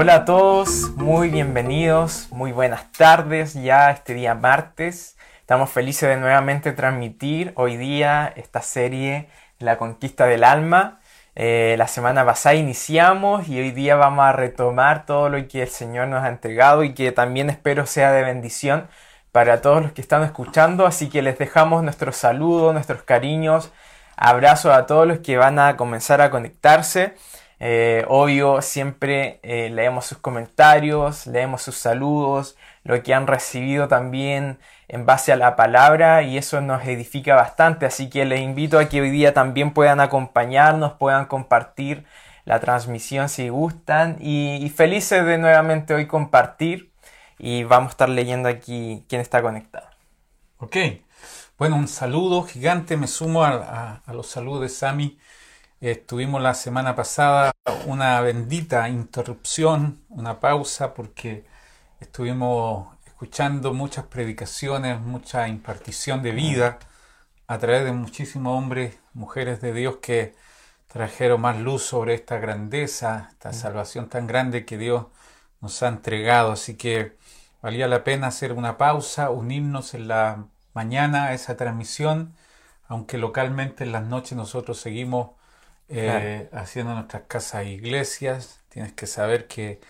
Hola a todos, muy bienvenidos, muy buenas tardes ya este día martes. Estamos felices de nuevamente transmitir hoy día esta serie La conquista del alma. Eh, la semana pasada iniciamos y hoy día vamos a retomar todo lo que el Señor nos ha entregado y que también espero sea de bendición para todos los que están escuchando. Así que les dejamos nuestros saludos, nuestros cariños, abrazos a todos los que van a comenzar a conectarse. Eh, obvio, siempre eh, leemos sus comentarios, leemos sus saludos, lo que han recibido también en base a la palabra y eso nos edifica bastante. Así que les invito a que hoy día también puedan acompañarnos, puedan compartir la transmisión si gustan y, felices de nuevamente hoy compartir y vamos a estar leyendo aquí quién está conectado. Ok, bueno, un saludo gigante, me sumo a, a los saludos de Sami Estuvimos la semana pasada una bendita interrupción, una pausa, porque estuvimos escuchando muchas predicaciones, mucha impartición de vida a través de muchísimos hombres, mujeres de Dios que trajeron más luz sobre esta grandeza, esta salvación tan grande que Dios nos ha entregado. Así que valía la pena hacer una pausa, unirnos en la mañana a esa transmisión, aunque localmente en las noches nosotros seguimos eh, haciendo nuestras casas e iglesias. Tienes que saber que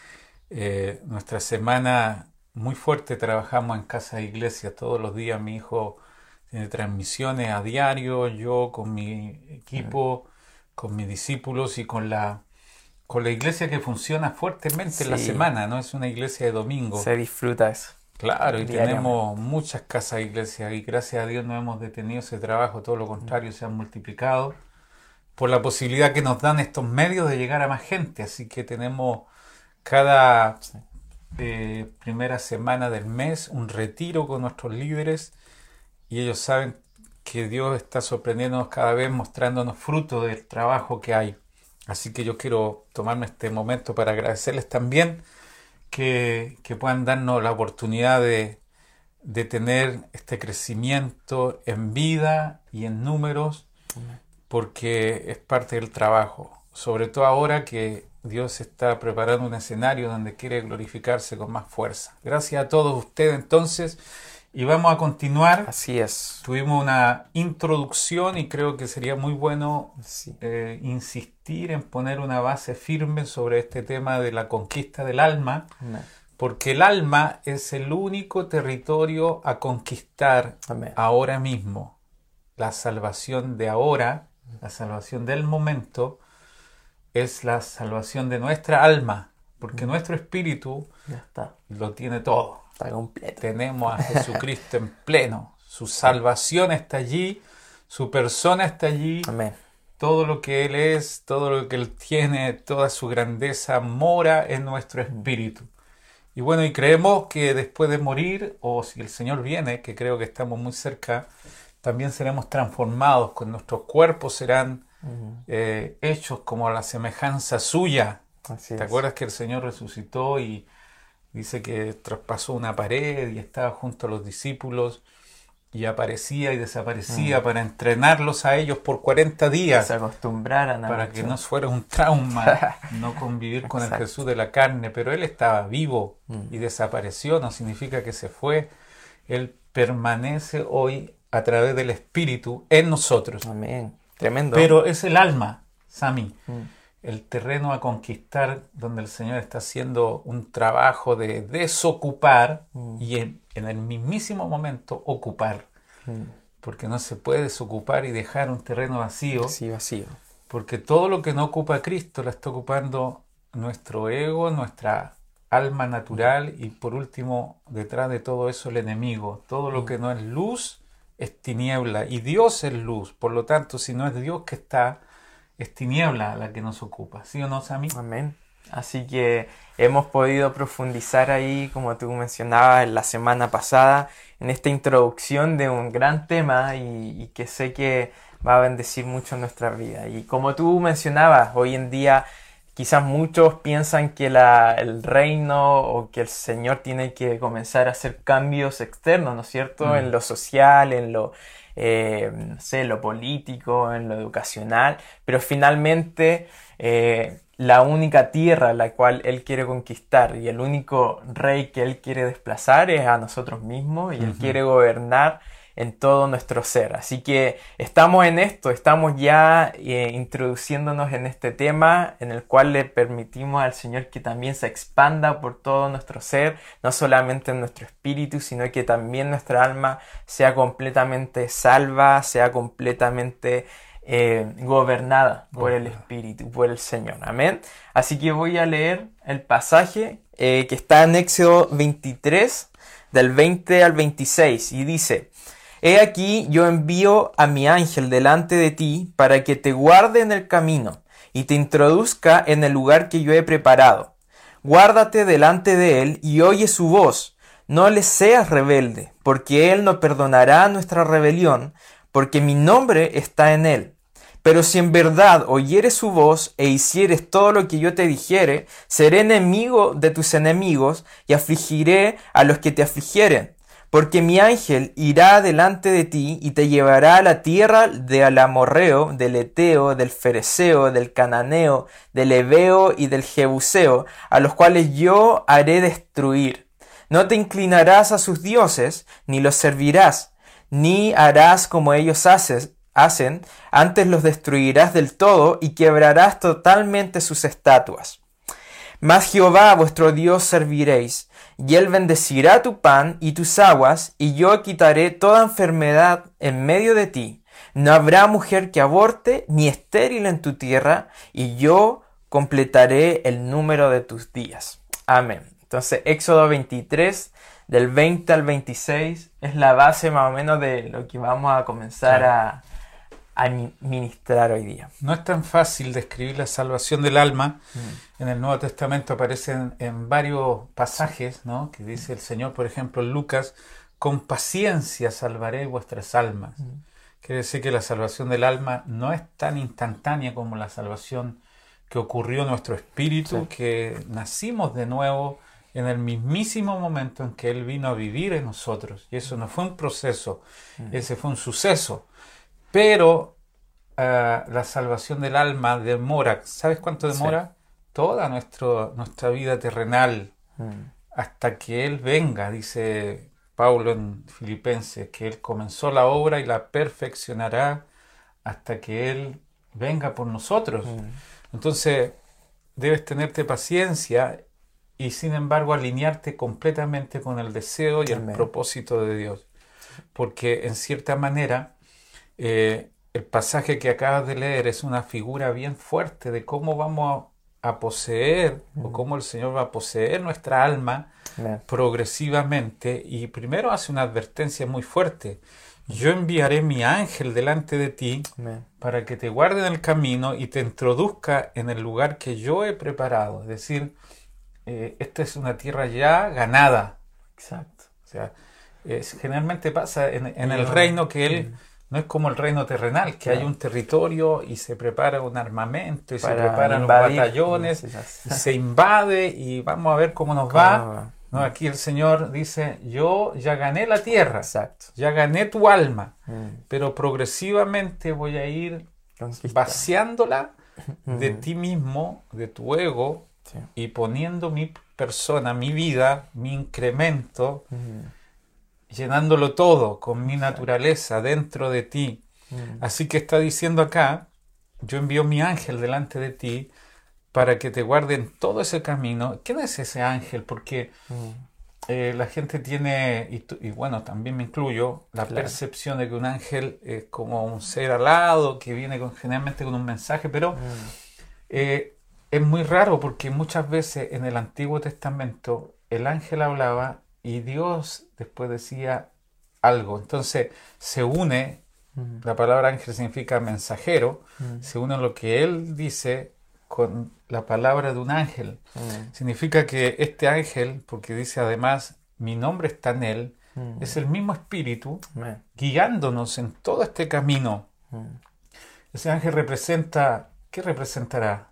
eh, nuestra semana muy fuerte trabajamos en casa e iglesia todos los días. Mi hijo tiene transmisiones a diario, yo con mi equipo, con mis discípulos y con la con la iglesia que funciona fuertemente en la semana, no es una iglesia de domingo. Se disfruta eso. Claro, y tenemos muchas casas e iglesias y gracias a Dios no hemos detenido ese trabajo, todo lo contrario, se han multiplicado por la posibilidad que nos dan estos medios de llegar a más gente. Así que tenemos cada eh, primera semana del mes un retiro con nuestros líderes y ellos saben que Dios está sorprendiéndonos cada vez, mostrándonos fruto del trabajo que hay. Así que yo quiero tomarme este momento para agradecerles también que, puedan darnos la oportunidad de, de tener este crecimiento en vida y en números porque es parte del trabajo, sobre todo ahora que Dios está preparando un escenario donde quiere glorificarse con más fuerza. Gracias a todos ustedes entonces y vamos a continuar. Así es. Tuvimos una introducción y creo que sería muy bueno eh, insistir en poner una base firme sobre este tema de la conquista del alma. Porque el alma es el único territorio a conquistar ahora mismo. La salvación de ahora la salvación del momento es la salvación de nuestra alma, porque mm. nuestro espíritu lo tiene todo. Está completo. Tenemos a Jesucristo en pleno. Su salvación está allí, su persona está allí. Todo lo que Él es, todo lo que Él tiene, toda su grandeza mora en nuestro espíritu. Y bueno, y creemos que después de morir, o si el Señor viene, que creo que estamos muy cerca, también seremos transformados, con nuestros cuerpos serán eh, hechos como a la semejanza suya. ¿Te acuerdas que el Señor resucitó y dice que traspasó una pared y estaba junto a los discípulos y aparecía y desaparecía para entrenarlos a ellos por 40 días. se acostumbraran a Para que no fuera un trauma no convivir con el Jesús de la carne, pero Él estaba vivo y desapareció, no significa que se fue. Él permanece hoy a través del Espíritu en nosotros. Amén. Tremendo. Pero es el alma, Sami, mm. el terreno a conquistar donde el Señor está haciendo un trabajo de desocupar mm. y en, el mismísimo momento ocupar. Mm. Porque no se puede desocupar y dejar un terreno vacío. Sí, vacío. Porque todo lo que no ocupa Cristo la está ocupando nuestro ego, nuestra alma natural y por último, detrás de todo eso, el enemigo. Todo lo que no es luz es tiniebla y Dios es luz. Por lo tanto, si no es Dios que está, es tiniebla la que nos ocupa. ¿Sí o no, Sammy? Amén. Así que hemos podido profundizar ahí, como tú mencionabas en la semana pasada, en esta introducción de un gran tema y, que sé que va a bendecir mucho nuestra vida. Y como tú mencionabas, hoy en día Quizás muchos piensan que el reino o que el Señor tiene que comenzar a hacer cambios externos, ¿no es cierto? Mm. En lo social, en lo, eh, sé, lo político, en lo educacional, pero finalmente eh, la única tierra la cual Él quiere conquistar y el único rey que Él quiere desplazar es a nosotros mismos y Él quiere gobernar en todo nuestro ser. Así que estamos en esto, estamos ya eh, introduciéndonos en este tema en el cual le permitimos al Señor que también se expanda por todo nuestro ser, no solamente en nuestro espíritu, sino que también nuestra alma sea completamente salva, sea completamente eh, gobernada por el Espíritu, por el Señor. Amén. Así que voy a leer el pasaje eh, que está en Éxodo 23, del 20 al 26, y dice, He aquí yo envío a mi ángel delante de ti para que te guarde en el camino y te introduzca en el lugar que yo he preparado. Guárdate delante de él y oye su voz. No le seas rebelde, porque él no perdonará nuestra rebelión, porque mi nombre está en él. Pero si en verdad oyeres su voz e hicieres todo lo que yo te dijere, seré enemigo de tus enemigos y afligiré a los que te afligieren porque mi ángel irá delante de ti y te llevará a la tierra de Alamorreo, del Eteo, del Fereceo, del Cananeo, del Ebeo y del Jebuseo, a los cuales yo haré destruir. No te inclinarás a sus dioses, ni los servirás, ni harás como ellos hacen, antes los destruirás del todo y quebrarás totalmente sus estatuas. Mas Jehová vuestro Dios serviréis, y él bendecirá tu pan y tus aguas, y yo quitaré toda enfermedad en medio de ti. No habrá mujer que aborte ni estéril en tu tierra, y yo completaré el número de tus días. Amén. Entonces, Éxodo 23, del 20 al 26, es la base más o menos de lo que vamos a comenzar a, administrar hoy día. No es tan fácil describir la salvación del alma. Mm. En el Nuevo Testamento aparecen en varios pasajes, ¿no? Que dice el Señor, por ejemplo, en Lucas, con paciencia salvaré vuestras almas. Mm. Quiere decir que la salvación del alma no es tan instantánea como la salvación que ocurrió en nuestro espíritu, que nacimos de nuevo en el mismísimo momento en que Él vino a vivir en nosotros. Y eso no fue un proceso, mm. ese fue un suceso. Pero eh, la salvación del alma demora. ¿Sabes cuánto demora? Toda nuestro, nuestra vida terrenal. Mm. Hasta que Él venga, dice Pablo en Filipenses, que Él comenzó la obra y la perfeccionará hasta que Él venga por nosotros. Mm. Entonces, debes tenerte paciencia y sin embargo alinearte completamente con el deseo y el propósito de Dios. Porque en cierta manera eh, el pasaje que acabas de leer es una figura bien fuerte de cómo vamos a, poseer o cómo el Señor va a poseer nuestra alma progresivamente y primero hace una advertencia muy fuerte. Yo enviaré mi ángel delante de ti para que te guarde en el camino y te introduzca en el lugar que yo he preparado. Es decir, eh, esta es una tierra ya ganada. Exacto. O sea, generalmente pasa en, el reino que Él no es como el reino terrenal, que hay un territorio y se prepara un armamento y se preparan los batallones y se invade y vamos a ver cómo nos va. No, aquí el Señor dice, yo ya gané la tierra, ya gané tu alma, mm. pero progresivamente voy a ir vaciándola de ti mismo, de tu ego, y poniendo mi persona, mi vida, mi incremento llenándolo todo con mi naturaleza dentro de ti. Mm. Así que está diciendo acá, yo envío mi ángel delante de ti para que te guarde en todo ese camino. ¿Quién es ese ángel? Porque mm. eh, la gente tiene, y, bueno, también me incluyo, la percepción de que un ángel es como un ser alado que viene con, generalmente con un mensaje, pero mm. eh, es muy raro porque muchas veces en el Antiguo Testamento el ángel hablaba y Dios después decía algo. Entonces se une, la palabra ángel significa mensajero, se une lo que Él dice con la palabra de un ángel. Significa que este ángel, porque dice además, mi nombre está en Él, es el mismo espíritu guiándonos en todo este camino. Ese ángel representa, ¿qué representará?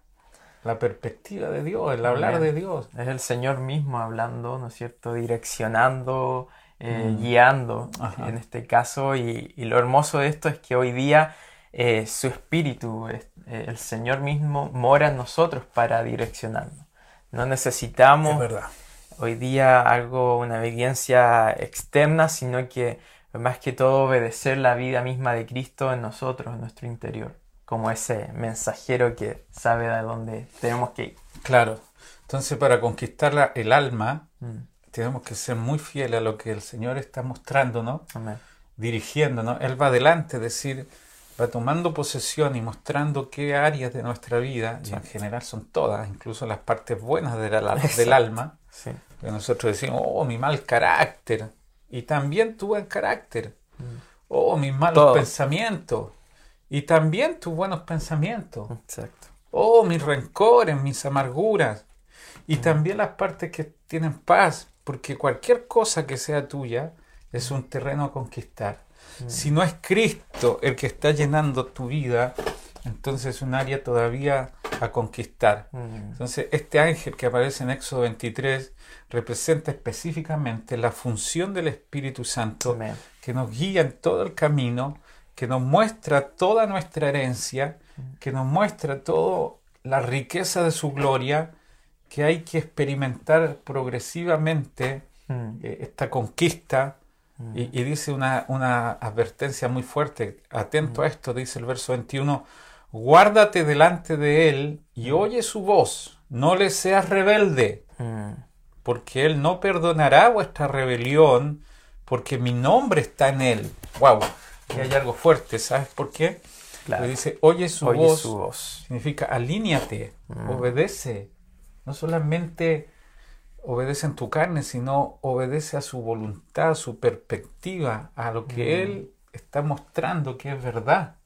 La perspectiva de Dios, el hablar de Dios. Es el Señor mismo hablando, ¿no es cierto? Direccionando, eh, mm. guiando en este caso. Y, lo hermoso de esto es que hoy día eh, su espíritu, eh, el Señor mismo mora en nosotros para direccionarnos. No necesitamos hoy día algo, una obediencia externa, sino que más que todo obedecer la vida misma de Cristo en nosotros, en nuestro interior, como ese mensajero que sabe a dónde tenemos que ir. Claro. Entonces, para conquistar el alma, mm. tenemos que ser muy fieles a lo que el Señor está mostrándonos, dirigiéndonos. Él va adelante, es decir, va tomando posesión y mostrando qué áreas de nuestra vida, y en general son todas, incluso las partes buenas del, del alma, que nosotros decimos, oh, mi mal carácter, y también tu buen carácter, mm. oh, mis malos pensamientos, y también tus buenos pensamientos, Exacto. oh, mis rencores, mis amarguras, y mm. también las partes que tienen paz, porque cualquier cosa que sea tuya es un terreno a conquistar. Mm. Si no es Cristo el que está llenando tu vida, entonces es un área todavía a conquistar. Mm. Entonces, este ángel que aparece en Éxodo 23 representa específicamente la función del Espíritu Santo que nos guía en todo el camino, que nos muestra toda nuestra herencia, que nos muestra toda la riqueza de su gloria, que hay que experimentar progresivamente mm. eh, esta conquista. Y, dice una, advertencia muy fuerte, atento a esto, dice el verso 21, guárdate delante de él y oye su voz, no le seas rebelde, porque él no perdonará vuestra rebelión, porque mi nombre está en él. ¡Wow! Y hay algo fuerte, ¿sabes por qué? Le dice, oye su, voz, su voz, significa alíñate, obedece, no solamente obedece en tu carne, sino obedece a su voluntad, a su perspectiva, a lo que mm. Él está mostrando que es verdad.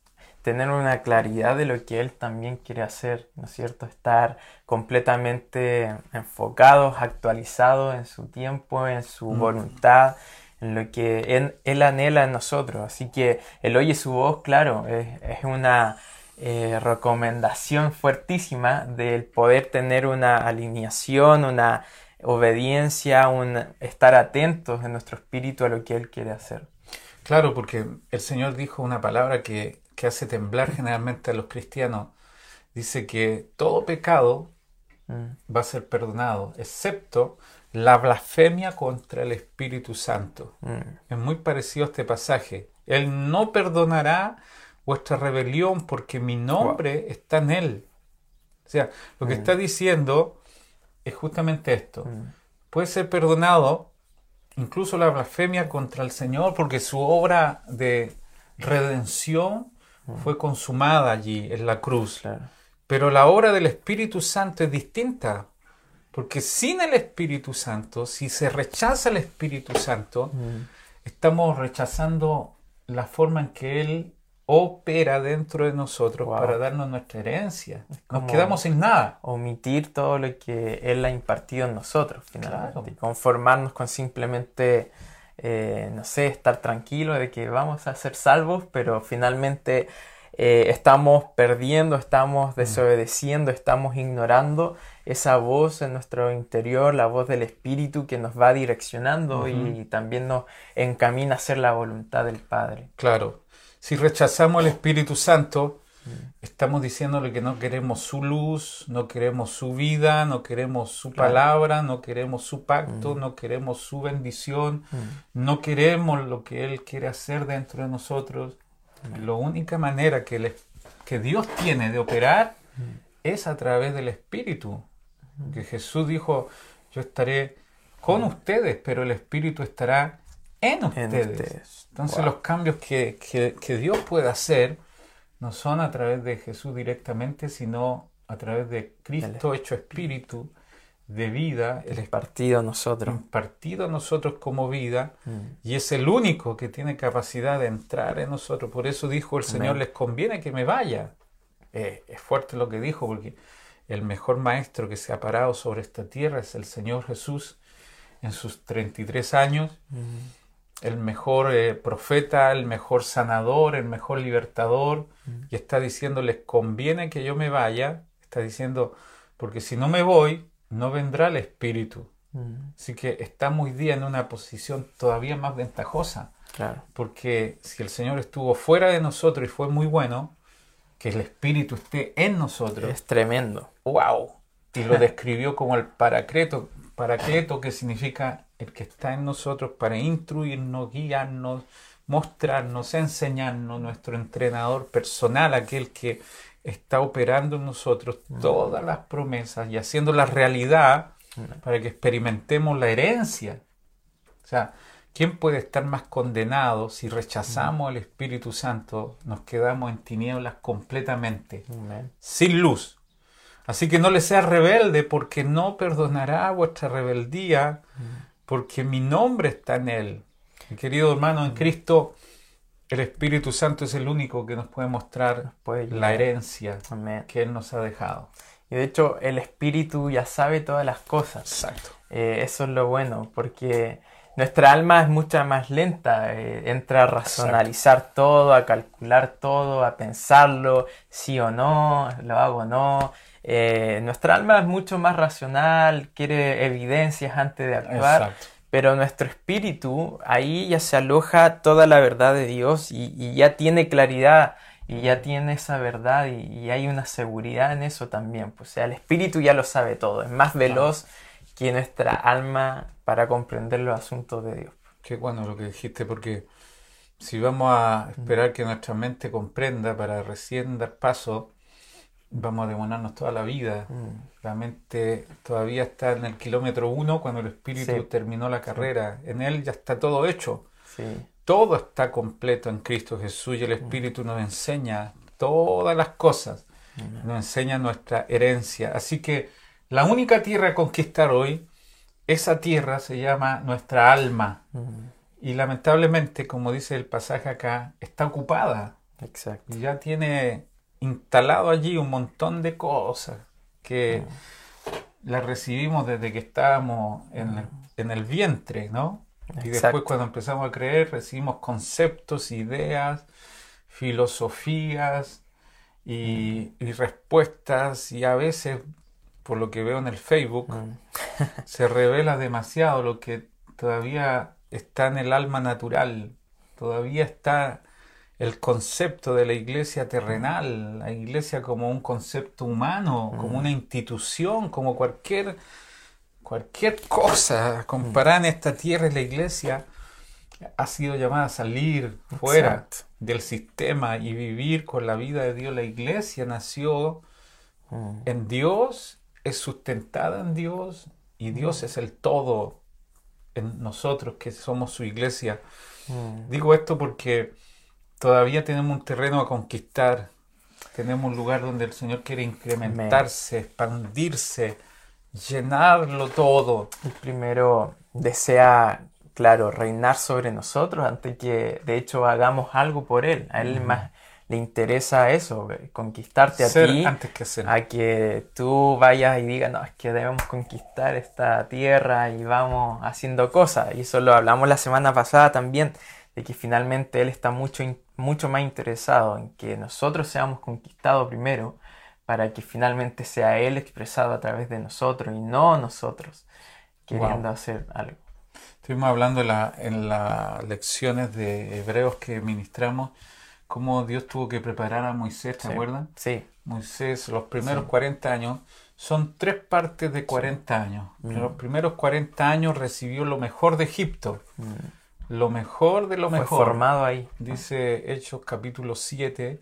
Tener una claridad de lo que Él también quiere hacer, ¿no es cierto? Estar completamente enfocados, actualizados en su tiempo, en su mm. voluntad, en lo que él, anhela en nosotros. Así que el oye su voz, claro, es, una eh, recomendación fuertísima del poder tener una alineación, una obediencia, un estar atentos en nuestro espíritu a lo que Él quiere hacer. Claro, porque el Señor dijo una palabra que, hace temblar generalmente a los cristianos. Dice que todo pecado mm. va a ser perdonado, excepto la blasfemia contra el Espíritu Santo. Mm. Es muy parecido a este pasaje. Él no perdonará vuestra rebelión porque mi nombre está en él. O sea, lo que mm. está diciendo es justamente esto. Mm. Puede ser perdonado incluso la blasfemia contra el Señor porque su obra de redención fue consumada allí en la cruz. Pero la obra del Espíritu Santo es distinta. Porque sin el Espíritu Santo, si se rechaza el Espíritu Santo, mm. estamos rechazando la forma en que Él opera dentro de nosotros para darnos nuestra herencia. Nos quedamos sin nada. Omitir todo lo que Él ha impartido en nosotros, finalmente. Y conformarnos con simplemente, eh, no sé, estar tranquilo de que vamos a ser salvos, pero finalmente eh, estamos perdiendo, estamos mm. desobedeciendo, estamos ignorando esa voz en nuestro interior, la voz del Espíritu que nos va direccionando y también nos encamina a hacer la voluntad del Padre. Claro. Si rechazamos el Espíritu Santo, estamos diciéndole que no queremos su luz, no queremos su vida, no queremos su palabra, no queremos su pacto, mm. no queremos su bendición, mm. no queremos lo que Él quiere hacer dentro de nosotros. La única manera que, que Dios tiene de operar mm. es a través del Espíritu. Que Jesús dijo, yo estaré con ustedes, pero el Espíritu estará en ustedes. Entonces los cambios que, Dios puede hacer no son a través de Jesús directamente, sino a través de Cristo hecho espíritu de vida. El partido a nosotros. Partido a nosotros como vida. Mm. Y es el único que tiene capacidad de entrar en nosotros. Por eso dijo el Señor, les conviene que me vaya. Eh, es fuerte lo que dijo, porque el mejor maestro que se ha parado sobre esta tierra es el Señor Jesús en sus 33 años. Mm el mejor eh, profeta, el mejor sanador, el mejor libertador, y está diciendo, les conviene que yo me vaya, está diciendo, porque si no me voy, no vendrá el Espíritu. Mm. Así que estamos hoy día en una posición todavía más ventajosa, porque si el Señor estuvo fuera de nosotros y fue muy bueno, que el Espíritu esté en nosotros. Es tremendo. ¡Wow! Y lo describió como el paracleto, paracleto que significa el que está en nosotros para instruirnos, guiarnos, mostrarnos, enseñarnos, nuestro entrenador personal, aquel que está operando en nosotros todas las promesas y haciendo la realidad para que experimentemos la herencia. O sea, ¿quién puede estar más condenado si rechazamos al Espíritu Santo? Nos quedamos en tinieblas completamente, sin luz. Así que no le seas rebelde porque no perdonará vuestra rebeldía, porque mi nombre está en él. Mi querido hermano, en Cristo el Espíritu Santo es el único que nos puede mostrar la herencia que Él nos ha dejado. Y de hecho, el Espíritu ya sabe todas las cosas. Exacto. Eh, eso es lo bueno, porque nuestra alma es mucha más lenta, eh, entra a racionalizar todo, a calcular todo, a pensarlo, sí o no, lo hago o no. Eh, nuestra alma es mucho más racional, quiere evidencias antes de actuar. Exacto. Pero nuestro espíritu, ahí ya se aloja toda la verdad de Dios y, ya tiene claridad y ya tiene esa verdad y, hay una seguridad en eso también. Pues, o sea, el espíritu ya lo sabe todo, es más veloz que nuestra alma para comprender los asuntos de Dios. Qué bueno lo que dijiste, porque si vamos a esperar que nuestra mente comprenda para recién dar paso, vamos a demorarnos toda la vida. Mm. La mente todavía está en el kilómetro uno cuando el espíritu terminó la carrera. En él ya está todo hecho. Todo está completo en Cristo Jesús y el espíritu nos enseña todas las cosas. Nos enseña nuestra herencia. Así que la única tierra a conquistar hoy, esa tierra se llama nuestra alma. Y lamentablemente, como dice el pasaje acá, está ocupada. Exacto. Y ya tiene instalado allí un montón de cosas que las recibimos desde que estábamos en, el vientre, ¿no? Y después cuando empezamos a creer recibimos conceptos, ideas, filosofías y, respuestas y a veces, por lo que veo en el Facebook, se revela demasiado lo que todavía está en el alma natural, todavía está el concepto de la iglesia terrenal, la iglesia como un concepto humano, como una institución, como cualquier, cualquier cosa. Comparada en esta tierra y la iglesia, ha sido llamada a salir fuera del sistema y vivir con la vida de Dios. La iglesia nació mm. en Dios, es sustentada en Dios y Dios es el todo en nosotros que somos su iglesia. Mm. Digo esto porque todavía tenemos un terreno a conquistar. Tenemos un lugar donde el Señor quiere incrementarse, expandirse, llenarlo todo. El primero desea, claro, reinar sobre nosotros antes que de hecho hagamos algo por Él. A Él más le interesa eso, conquistarte a ti, antes que a que tú vayas y digas, no, es que debemos conquistar esta tierra y vamos haciendo cosas. Y eso lo hablamos la semana pasada también, de que finalmente Él está mucho mucho más interesado en que nosotros seamos conquistados primero para que finalmente sea Él expresado a través de nosotros y no nosotros queriendo hacer algo. Estuvimos hablando en, las lecciones de Hebreos que ministramos, cómo Dios tuvo que preparar a Moisés, ¿te acuerdas? Sí. Moisés, los primeros 40 años, son tres partes de 40 años. En mm. los primeros 40 años recibió lo mejor de Egipto. Mm lo mejor de lo mejor. formado ahí. Dice Hechos capítulo 7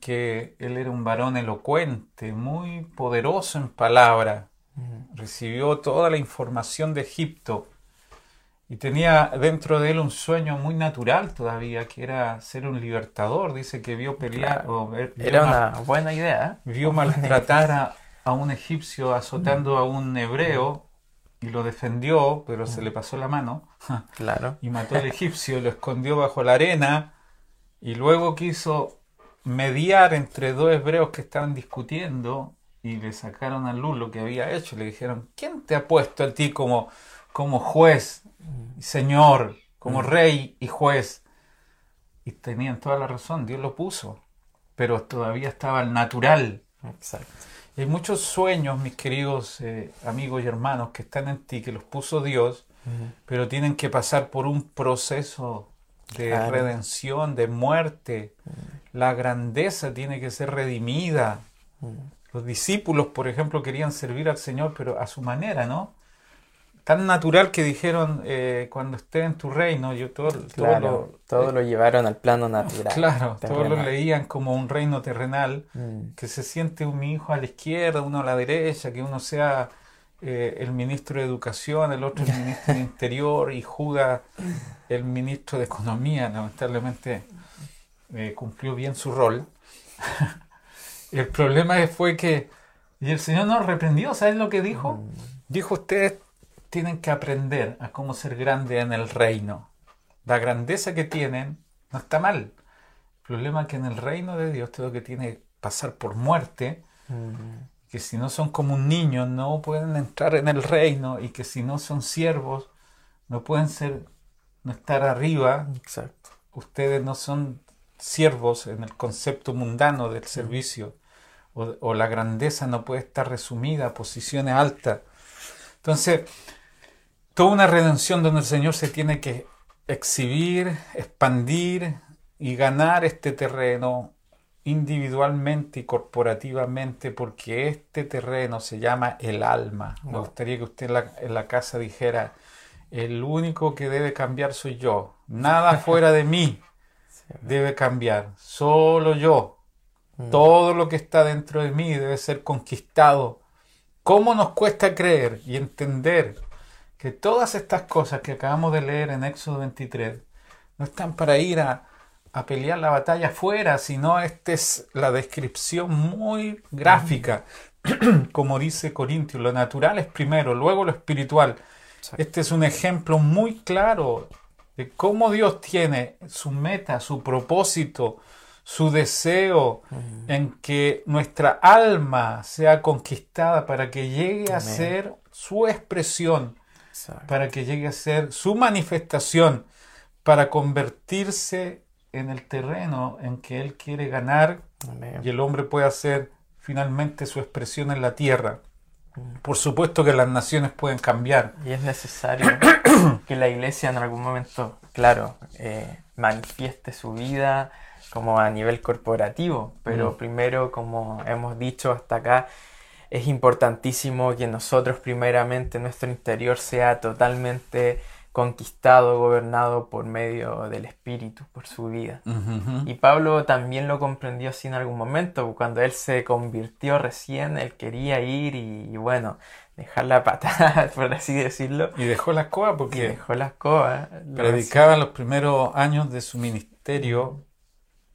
que él era un varón elocuente, muy poderoso en palabra. Recibió toda la información de Egipto y tenía dentro de él un sueño muy natural todavía, que era ser un libertador. Dice que vio pelear. era una buena idea. ¿eh? Vio maltratar a, a, un egipcio azotando a un hebreo y lo defendió, pero se le pasó la mano. Claro. Y mató al egipcio, lo escondió bajo la arena y luego quiso mediar entre dos hebreos que estaban discutiendo y le sacaron a luz lo que había hecho. Le dijeron, ¿quién te ha puesto a ti como, como juez, señor, como rey y juez? Y tenían toda la razón, Dios lo puso, pero todavía estaba el natural. Exacto. Hay muchos sueños, mis queridos eh, amigos y hermanos, que están en ti, que los puso Dios, pero tienen que pasar por un proceso de redención, de muerte. la grandeza tiene que ser redimida. Los discípulos, por ejemplo, querían servir al Señor, pero a su manera, ¿no? Tan natural que dijeron, eh, cuando esté en tu reino, yo todo, todo Claro, lo, todo lo llevaron al plano natural. claro, todo lo leían como un reino terrenal, Mm, que se siente un hijo a la izquierda, uno a la derecha, que uno sea eh, el ministro de Educación, el otro el ministro de Interior y Judas el ministro de Economía. Lamentablemente eh, cumplió bien su rol. el problema fue que, y el Señor nos reprendió, ¿sabes lo que dijo? mm, Dijo, ustedes tienen que aprender a cómo ser grandes en el reino. La grandeza que tienen no está mal. El problema es que en el reino de Dios todo lo que tiene que pasar por muerte, que si no son como un niño no pueden entrar en el reino y que si no son siervos no pueden ser, no estar arriba. Exacto. Ustedes no son siervos en el concepto mundano del servicio o, o la grandeza no puede estar resumida a posiciones altas. Entonces, toda una redención donde el Señor se tiene que exhibir, expandir y ganar este terreno individualmente y corporativamente porque este terreno se llama el alma. Me gustaría que usted en la, en la casa dijera, el único que debe cambiar soy yo. Nada fuera de mí Sí. debe cambiar, solo yo. Mm, Todo lo que está dentro de mí debe ser conquistado. ¿Cómo nos cuesta creer y entender que todas estas cosas que acabamos de leer en Éxodo 23 no están para ir a, a pelear la batalla afuera, sino esta es la descripción muy gráfica, como dice Corintios, lo natural es primero, luego lo espiritual. Este es un ejemplo muy claro de cómo Dios tiene su meta, su propósito, su deseo en que nuestra alma sea conquistada para que llegue a ser su expresión, exacto. para que llegue a ser su manifestación, para convertirse en el terreno en que Él quiere ganar Amén. y el hombre puede hacer finalmente su expresión en la tierra. Por supuesto que las naciones pueden cambiar. Y es necesario que la iglesia en algún momento, claro, eh, manifieste su vida como a nivel corporativo, pero Mm. primero, como hemos dicho hasta acá, es importantísimo que nosotros primeramente nuestro interior sea totalmente conquistado, gobernado por medio del Espíritu, por su vida. Y Pablo también lo comprendió así en algún momento, cuando él se convirtió recién, él quería ir y, bueno, dejar la patada, por así decirlo, Y dejó la escoba y porque dejó la escoba. predicaba los primeros años de su ministerio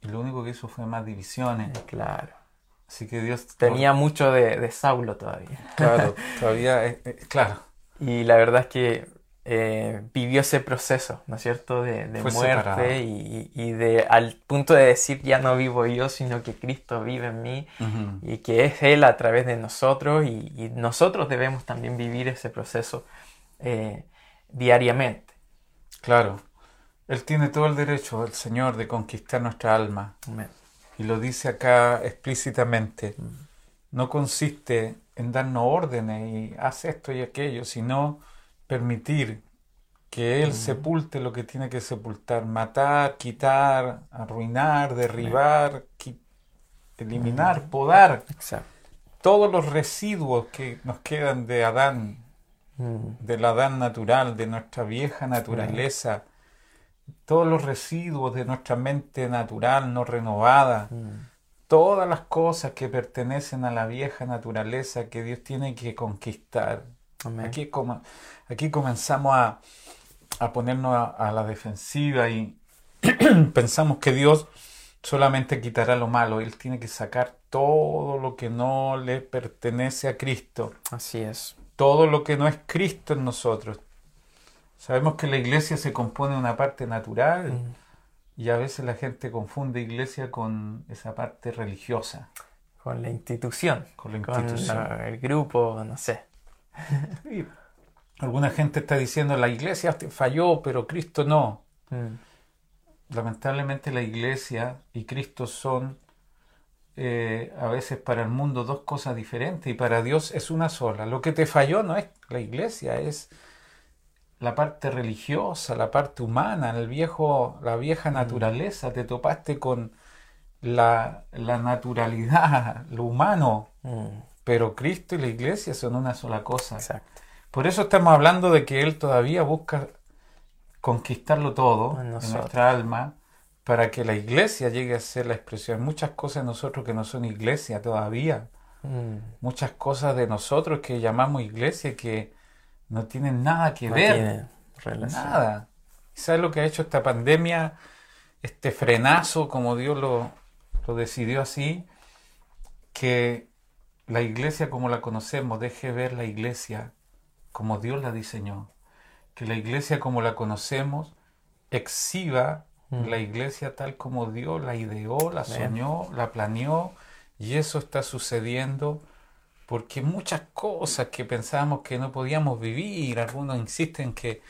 y lo único que hizo fue más divisiones. Claro. Así que Dios Tenía mucho de, de Saulo todavía. Claro, todavía, eh, eh, claro, Y la verdad es que eh, vivió ese proceso, ¿no es cierto? De, de muerte y, y de al punto de decir ya no vivo yo, sino que Cristo vive en mí. Y que es Él a través de nosotros y, y nosotros debemos también vivir ese proceso eh, diariamente. claro. Él tiene todo el derecho, el Señor, de conquistar nuestra alma. Amén. Y lo dice acá explícitamente. No consiste en darnos órdenes y haz esto y aquello, sino permitir que Él sepulte lo que tiene que sepultar, matar, quitar, arruinar, derribar, eliminar, podar Exacto. todos los residuos que nos quedan de Adán, Mm, del Adán natural, de nuestra vieja naturaleza, todos los residuos de nuestra mente natural no renovada, mm, todas las cosas que pertenecen a la vieja naturaleza que Dios tiene que conquistar. amén. Aquí, aquí comenzamos a, a ponernos a, a la defensiva y pensamos que Dios solamente quitará lo malo. Él tiene que sacar todo lo que no le pertenece a Cristo, Así es. todo lo que no es Cristo en nosotros. Sabemos que la iglesia se compone de una parte natural Mm, y a veces la gente confunde iglesia con esa parte religiosa, Con la institución, con la con institución. el grupo, no sé. Y alguna gente está diciendo la iglesia falló, pero Cristo no. Mm, Lamentablemente la iglesia y Cristo son eh, a veces para el mundo dos cosas diferentes y para Dios es una sola. Lo que te falló no es la iglesia, es la parte religiosa, la parte humana, el viejo, la vieja naturaleza. Te topaste con la, la naturalidad, lo humano. Mm, Pero Cristo y la iglesia son una sola cosa. exacto. Por eso estamos hablando de que Él todavía busca conquistarlo todo En nuestra alma para que la iglesia llegue a ser la expresión. Muchas cosas de nosotros que no son iglesia todavía. Mm, Muchas cosas de nosotros que llamamos iglesia que no tienen nada que no ver. tiene relación. Nada. ¿Y ¿Sabes lo que ha hecho esta pandemia? Este frenazo, como Dios lo, lo decidió así, que la iglesia como la conocemos deje ver la iglesia como Dios la diseñó. Que la iglesia como la conocemos exhiba Mm. la iglesia tal como Dios la ideó, la soñó, la planeó, y eso está sucediendo porque muchas cosas que pensábamos que no podíamos vivir, algunos insisten que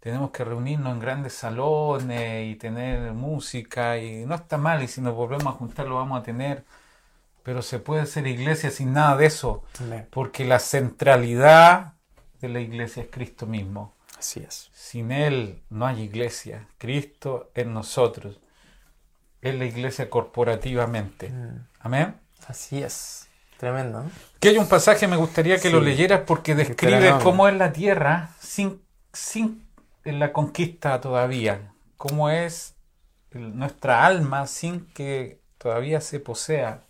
tenemos que reunirnos en grandes salones y tener música, y no está mal, y si nos volvemos a juntar lo vamos a tener, pero se puede ser iglesia sin nada de eso, Amén. porque la centralidad de la iglesia es Cristo mismo. Así es. Sin Él no hay iglesia. Cristo en nosotros. Es la iglesia corporativamente. Mm, Amén. así es. Tremendo. Que hay un pasaje me gustaría que Sí. lo leyeras porque describe cómo es la tierra sin, sin la conquista todavía. Cómo es nuestra alma sin que todavía se posea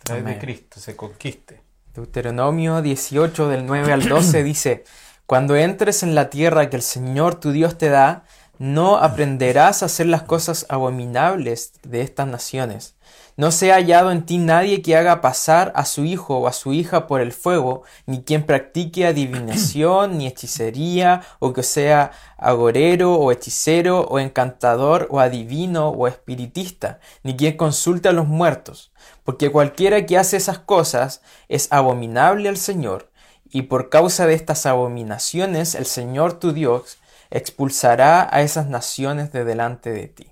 a través de. Cristo, se conquiste. Deuteronomio 18 del 9 al 12 dice, Cuando entres en la tierra que el Señor tu Dios te da, no aprenderás a hacer las cosas abominables de estas naciones. No se ha hallado en ti nadie que haga pasar a su hijo o a su hija por el fuego, ni quien practique adivinación, ni hechicería, o que sea agorero, o hechicero, o encantador, o adivino, o espiritista, ni quien consulte a los muertos, porque cualquiera que hace esas cosas es abominable al Señor, y por causa de estas abominaciones el Señor tu Dios expulsará a esas naciones de delante de ti.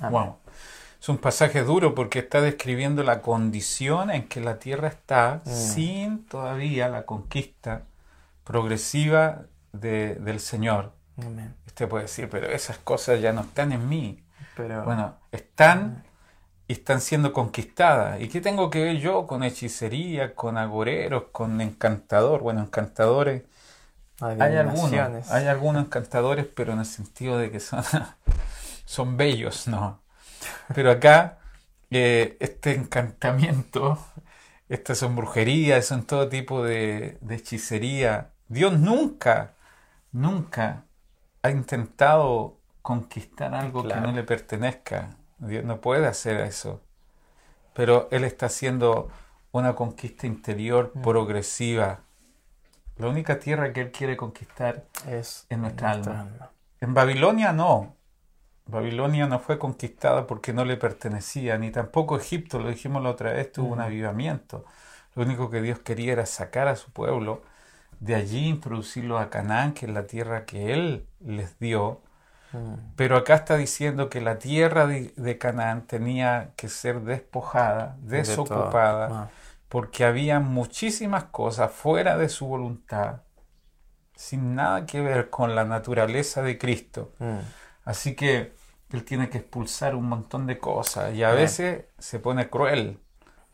Amén. Wow. Es un pasaje duro porque está describiendo la condición en que la tierra está Mm. sin todavía la conquista progresiva de- del Señor. Amén. Usted puede decir, pero esas cosas ya no están en mí. Pero Bueno, están y están siendo conquistadas. ¿Y qué tengo que ver yo con hechicería, con agoreros, con encantador? Bueno, encantadores. Hay algunos, hay algunos encantadores, pero en el sentido de que son, son bellos, ¿no? Pero acá, eh, este encantamiento, estas son brujerías, son todo tipo de, de hechicería. Dios nunca, nunca ha intentado conquistar algo Claro. que no le pertenezca. Dios no puede hacer eso. Pero Él está haciendo una conquista interior Mm. progresiva. La única tierra que Él quiere conquistar es en nuestra alma. En Babilonia no. Babilonia no fue conquistada porque no le pertenecía, ni tampoco Egipto, lo dijimos la otra vez, tuvo un avivamiento. Lo único que Dios quería era sacar a su pueblo de allí, introducirlo a Canaán, que es la tierra que Él les dio. Mm, Pero acá está diciendo que la tierra de, de Canaán tenía que ser despojada, de desocupada, Ah, porque había muchísimas cosas fuera de su voluntad, sin nada que ver con la naturaleza de Cristo. mm, Así que Él tiene que expulsar un montón de cosas y a veces se pone cruel,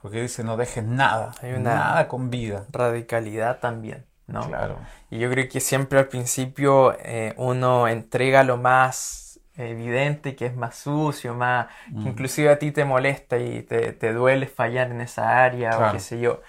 porque dice no dejes nada, Hay una- nada con vida. radicalidad también, ¿no? Claro, Y yo creo que siempre al principio eh, uno entrega lo más evidente, que es más sucio, más que Mm. inclusive a ti te molesta y te, te duele fallar en esa área o qué sé yo.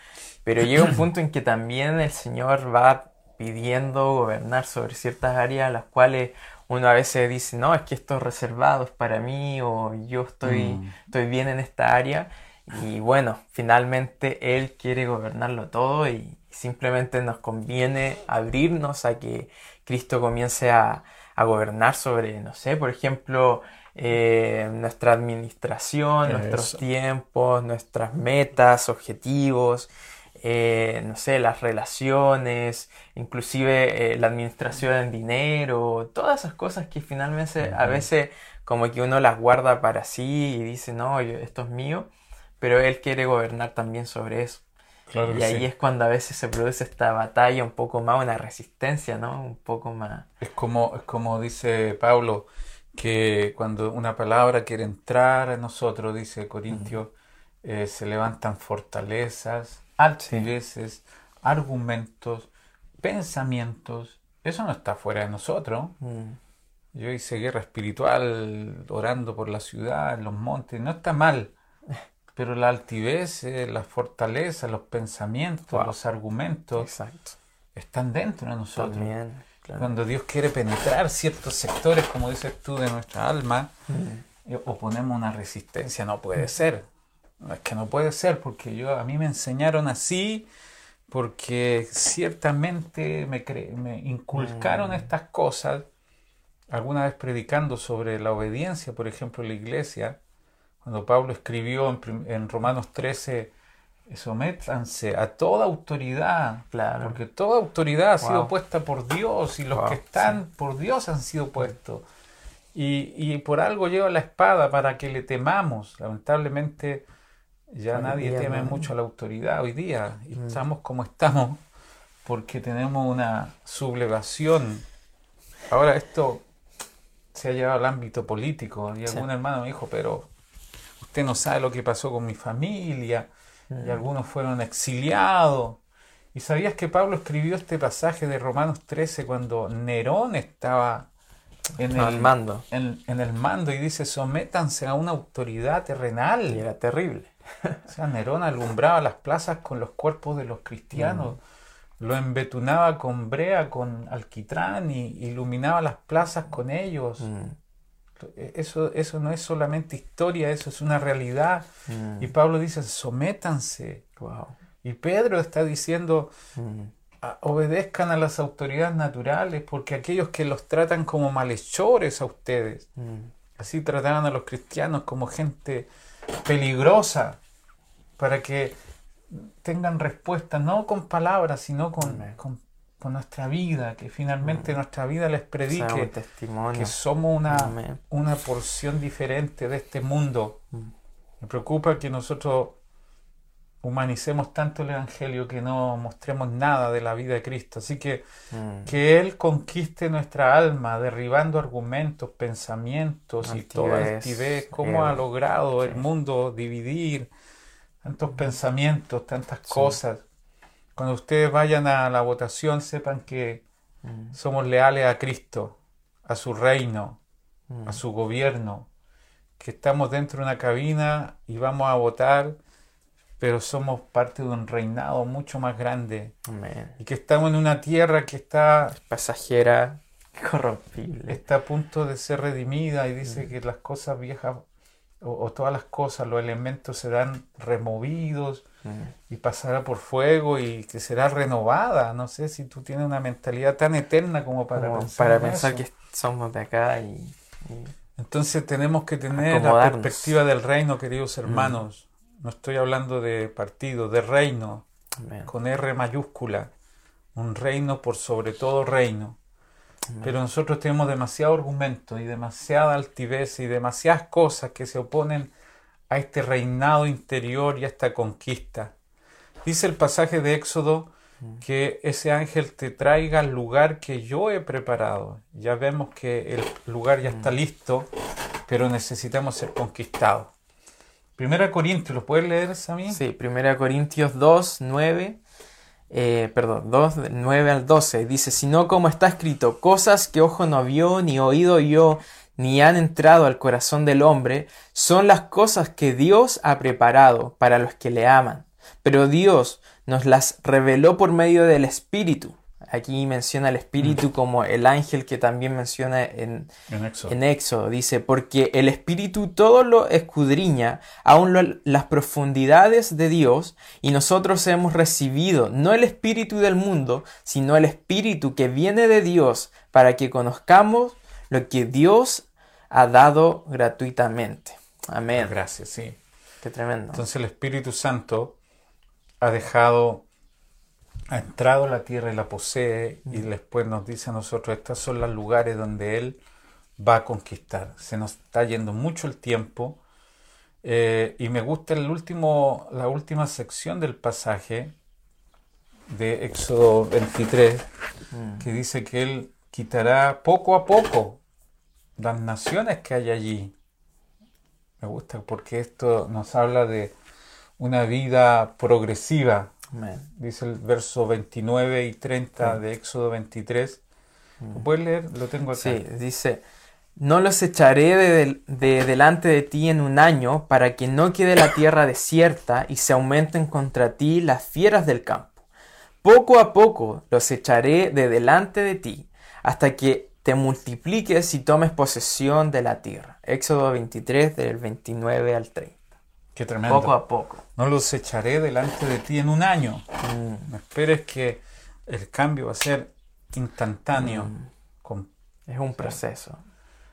Pero llega un punto en que también el Señor va pidiendo gobernar sobre ciertas áreas a las cuales uno a veces dice, no, es que esto es reservado es para mí o yo estoy, Mm. estoy bien en esta área. Y bueno, finalmente Él quiere gobernarlo todo y simplemente nos conviene abrirnos a que Cristo comience a, a gobernar sobre, no sé, por ejemplo, eh, nuestra administración, nuestros tiempos, nuestras metas, objetivos, eh, no sé, las relaciones, inclusive eh, la administración del dinero, todas esas cosas que finalmente a veces como que uno las guarda para sí y dice, no, yo- esto es mío, pero Él quiere gobernar también sobre eso. claro Y ahí sí. es cuando a veces se produce esta batalla un poco más, una resistencia, ¿no? Un poco más. Es como, es como dice Pablo, que cuando una palabra quiere entrar a nosotros, dice Corintios, eh, se levantan fortalezas, altiveces, argumentos, pensamientos. Eso no está fuera de nosotros. Mm. Yo hice guerra espiritual orando por la ciudad, en los montes. No está mal. Pero la altivez, eh, la fortaleza, los pensamientos, Wow. los argumentos Exacto. están dentro de nosotros. También, claro. Cuando Dios quiere penetrar ciertos sectores, como dices tú, de nuestra alma, Mm. eh, oponemos una resistencia. No puede ser. Es que no puede ser porque yo a mí me enseñaron así, porque ciertamente me, cre- me inculcaron Mm. estas cosas. Alguna vez predicando sobre la obediencia, por ejemplo, en la iglesia, cuando Pablo escribió en, en Romanos 13, sométanse a toda autoridad, Claro. porque toda autoridad ha sido puesta por Dios y los Wow, que están por Dios han sido puestos. Y, y por algo lleva la espada para que le temamos. Lamentablemente ya nadie teme no. mucho a la autoridad hoy día. Mm. estamos como estamos porque tenemos una sublevación. Ahora esto se ha llevado al ámbito político y Sí. algún hermano me dijo, pero usted no sabe lo que pasó con mi familia y Mm. algunos fueron exiliados. ¿Y sabías que Pablo escribió este pasaje de Romanos 13 cuando Nerón estaba en el, mando. en, en el mando y dice, sométanse a una autoridad terrenal? Y era terrible. O sea, Nerón alumbraba las plazas con los cuerpos de los cristianos, lo embetunaba con brea, con alquitrán y iluminaba las plazas con ellos. Mm. Eso, eso no es solamente historia, eso es una realidad. Mm. Y Pablo dice, sométanse. Wow. Y Pedro está diciendo, Mm. "A- obedezcan a las autoridades naturales, porque aquellos que los tratan como malhechores a ustedes, así trataban a los cristianos como gente peligrosa, para que tengan respuesta no con palabras, sino con, Amén. con, con nuestra vida, que finalmente nuestra vida les Sea un predique testimonio. que somos una, Amén. una porción diferente de este mundo. Mm. Me preocupa que nosotros humanicemos tanto el Evangelio que no mostremos nada de la vida de Cristo. Así que Mm. que Él conquiste nuestra alma, derribando argumentos, pensamientos y toda Altivez. ¿Cómo ha logrado el mundo dividir tantos pensamientos, tantas cosas? Cuando ustedes vayan a la votación, sepan que Mm. somos leales a Cristo, a su reino, Mm. a su gobierno, que estamos dentro de una cabina y vamos a votar, pero somos parte de un reinado mucho más grande Amén. y que estamos en una tierra que está, Pasajera, corrompible. está a punto de ser redimida y dice que las cosas viejas o, o todas las cosas, los elementos serán removidos Mm. y pasará por fuego y que será renovada. No sé si tú tienes una mentalidad tan eterna como para Como pensar, para en pensar eso. que somos de acá y, y- Entonces tenemos que tener la perspectiva del reino, queridos hermanos. No estoy hablando de partido, de reino, Amén. con R mayúscula. Un reino por sobre todo reino. Amén. Pero nosotros tenemos demasiado argumento y demasiada altivez y demasiadas cosas que se oponen a este reinado interior y a esta conquista. Dice el pasaje de Éxodo que ese ángel te traiga al lugar que yo he preparado. Ya vemos que el lugar ya está listo, pero necesitamos ser conquistados. Primera Corintios, ¿lo puedes leer, Sammy? Sí, 1 Corintios 2, 9, eh, perdón, 2, del 9 al 12, dice, sino como está escrito, cosas que ojo no vio, ni oído oyó, ni han entrado al corazón del hombre, son las cosas que Dios ha preparado para los que le aman. Pero Dios nos las reveló por medio del Espíritu. Aquí menciona el Espíritu como el ángel que también menciona en, En Éxodo. en Éxodo dice, porque el Espíritu todo lo escudriña, aun lo- las profundidades de Dios, y nosotros hemos recibido no el Espíritu del mundo, sino el Espíritu que viene de Dios, para que conozcamos lo que Dios ha dado gratuitamente. Amén. Gracias, sí. Qué tremendo. Entonces el Espíritu Santo ha dejado, ha entrado a la tierra y la posee y después nos dice a nosotros, estos son los lugares donde Él va a conquistar. Se nos está yendo mucho el tiempo eh, y me gusta el último, la última sección del pasaje de Éxodo 23 Mm. que dice que Él quitará poco a poco las naciones que hay allí. Me gusta porque esto nos habla de una vida progresiva. Amén. Dice el verso 29 y 30 de Éxodo 23. ¿Lo puedes leer? Lo tengo acá. Sí, dice, no los echaré de, del- de delante de ti en un año para que no quede la tierra desierta y se aumenten contra ti las fieras del campo. Poco a poco los echaré de delante de ti hasta que te multipliques y tomes posesión de la tierra. Éxodo 23 del 29 al 30. Qué tremendo. Poco a poco. No los echaré delante de ti en un año. Mm, No esperes que el cambio va a ser instantáneo. Mm. Con- es un proceso.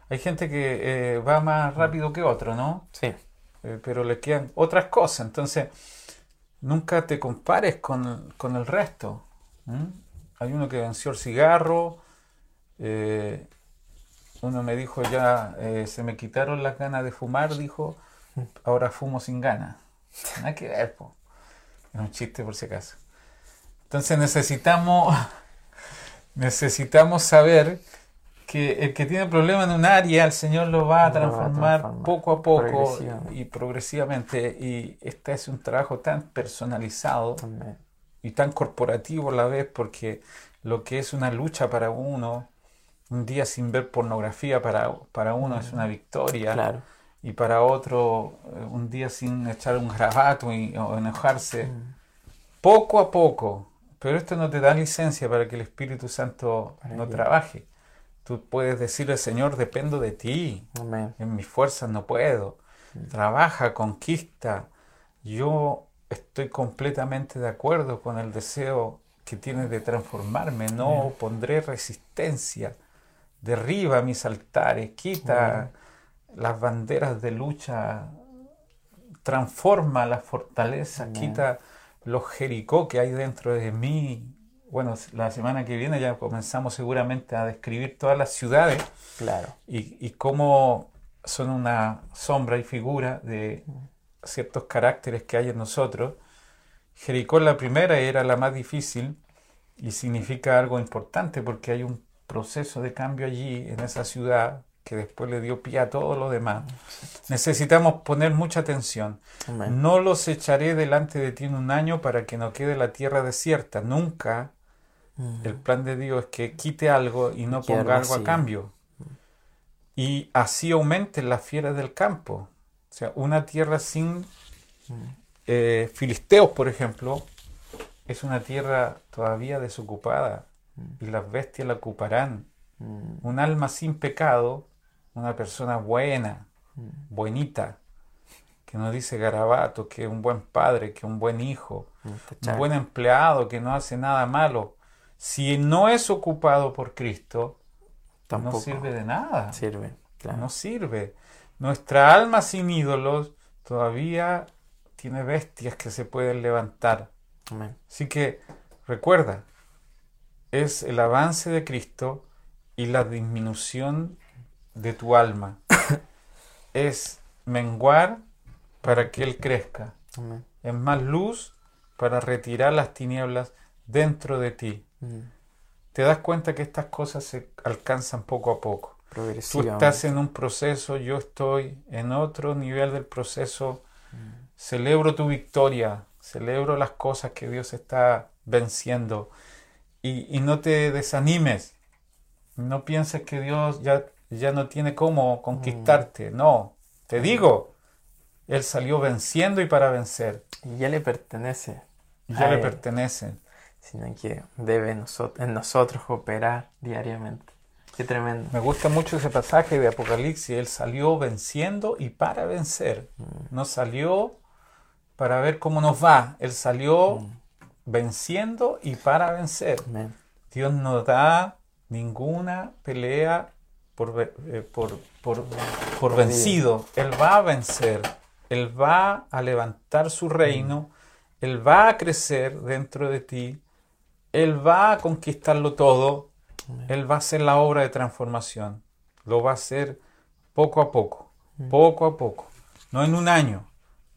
Hay gente que eh, va más rápido que otro, ¿no? Sí. Eh, pero le quedan otras cosas. Entonces, nunca te compares con, con el resto. Hay uno que venció el cigarro. eh, uno me dijo ya, se me quitaron las ganas de fumar, dijo, ahora fumo sin ganas. Nada que ver, po. Es un chiste por si acaso. Entonces necesitamos, necesitamos saber que el que tiene problema en un área, el Señor lo va a Lo va a transformar poco a poco progresivamente. y progresivamente. Y este es un trabajo tan personalizado y tan corporativo a la vez, porque lo que es una lucha para uno, un día sin ver pornografía para, para uno es una victoria, Claro. Y para otro eh, un día sin echar un garabato y, o enojarse, Mm. poco a poco. Pero esto no te da licencia para que el Espíritu Santo Para no trabaje. Tú puedes decirle, Señor, dependo de ti. Amén. En mis fuerzas no puedo. Trabaja, conquista. Yo estoy completamente de acuerdo con el deseo que tienes de transformarme. No pondré resistencia. Derriba mis altares, quita las banderas de lucha, transforma la fortaleza, Amén. quita los Jericó que hay dentro de mí. Bueno, la semana que viene ya comenzamos seguramente a describir todas las ciudades Claro. y, y cómo son una sombra y figura de ciertos caracteres que hay en nosotros. Jericó la primera era la más difícil y significa algo importante porque hay un proceso de cambio allí en esa ciudad que después le dio pie a todo lo demás. Necesitamos poner mucha atención. No los echaré delante de ti en un año para que no quede la tierra desierta. Nunca el plan de Dios es que quite algo y no ponga algo a cambio. Y así aumenten las fieras del campo. O sea, una tierra sin eh, filisteos, por ejemplo, es una tierra todavía desocupada y las bestias la ocuparán. Un alma sin pecado, una persona buena, buenita, que no dice garabato, que es un buen padre, que es un buen hijo, un buen empleado que no hace nada malo, si no es ocupado por Cristo, Tampoco no sirve de nada. sirve. Claro. No sirve. Nuestra alma sin ídolos todavía tiene bestias que se pueden levantar. Amén. Así que recuerda, es el avance de Cristo y la disminución de tu alma. es menguar para que Él crezca. Amén. Es más luz para retirar las tinieblas dentro de ti. Mm. Te das cuenta que estas cosas se alcanzan poco a poco. Tú estás en un proceso, yo estoy en otro nivel del proceso. Celebro tu victoria, celebro las cosas que Dios está venciendo. Y, y no te desanimes. No pienses que Dios ya, ya no tiene cómo conquistarte. No, te digo, Él salió venciendo y para vencer. Y ya le pertenece. Y ya le Él, pertenecen. Sino que debe nosot- en nosotros operar diariamente. Qué tremendo. Me gusta mucho ese pasaje de Apocalipsis. Él salió venciendo y para vencer. No salió para ver cómo nos va. Él salió venciendo y para vencer. Dios no da ninguna pelea por, eh, por, por, por vencido. Él va a vencer. Él va a levantar su reino. Él va a crecer dentro de ti. Él va a conquistarlo todo. Él va a hacer la obra de transformación. Lo va a hacer poco a poco, poco a poco. No en un año.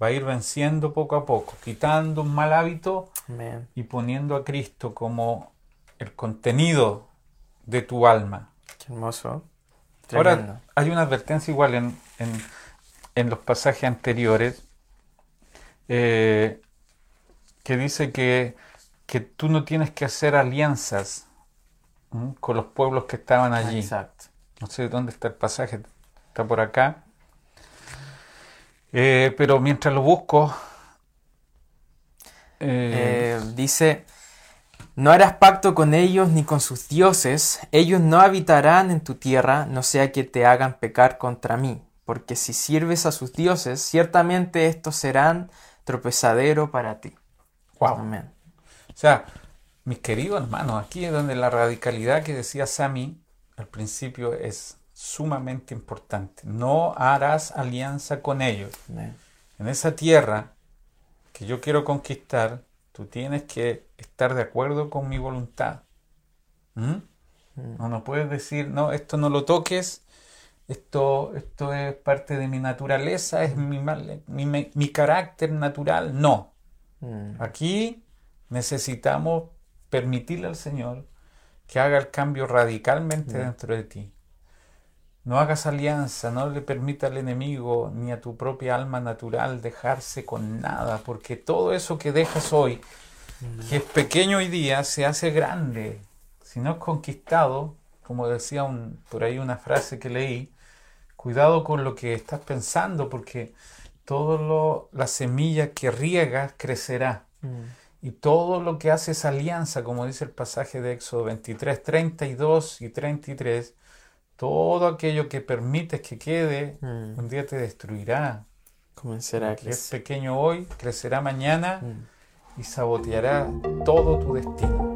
Va a ir venciendo poco a poco, quitando un mal hábito y poniendo a Cristo como el contenido de tu alma. Qué hermoso. Ahora, hay una advertencia igual en, en, los pasajes anteriores eh, que dice que, que, tú no tienes que hacer alianzas con los pueblos que estaban allí. Exacto. No sé dónde está el pasaje, está por acá. Eh, pero mientras lo busco... Eh, dice, no harás pacto con ellos ni con sus dioses, ellos no habitarán en tu tierra, no sea que te hagan pecar contra mí, porque si sirves a sus dioses, ciertamente estos serán tropezadero para ti. Wow. Amén. O sea, mis queridos hermanos, aquí es donde la radicalidad que decía Sami al principio es sumamente importante. No harás alianza con ellos. En esa tierra que yo quiero conquistar, Tú tienes que estar de acuerdo con mi voluntad. ¿Mm? Mm. No, no puedes decir, no, esto no lo toques, esto, esto es parte de mi naturaleza, es mi, mi, mi carácter natural. No. Mm. Aquí necesitamos permitirle al Señor que haga el cambio radicalmente dentro de ti. No hagas alianza, no le permita al enemigo ni a tu propia alma natural dejarse con nada, porque todo eso que dejas hoy, que es pequeño hoy día, se hace grande. Si no es conquistado, como decía un, por ahí una frase que leí, cuidado con lo que estás pensando, porque todo la semilla que riegas crecerá. Mm. Y todo lo que haces alianza, como dice el pasaje de Éxodo 23, 32 y 33, todo aquello que permites que quede, mm. un día te destruirá. Comenzará a Es pequeño hoy, crecerá mañana mm. Y saboteará todo tu destino.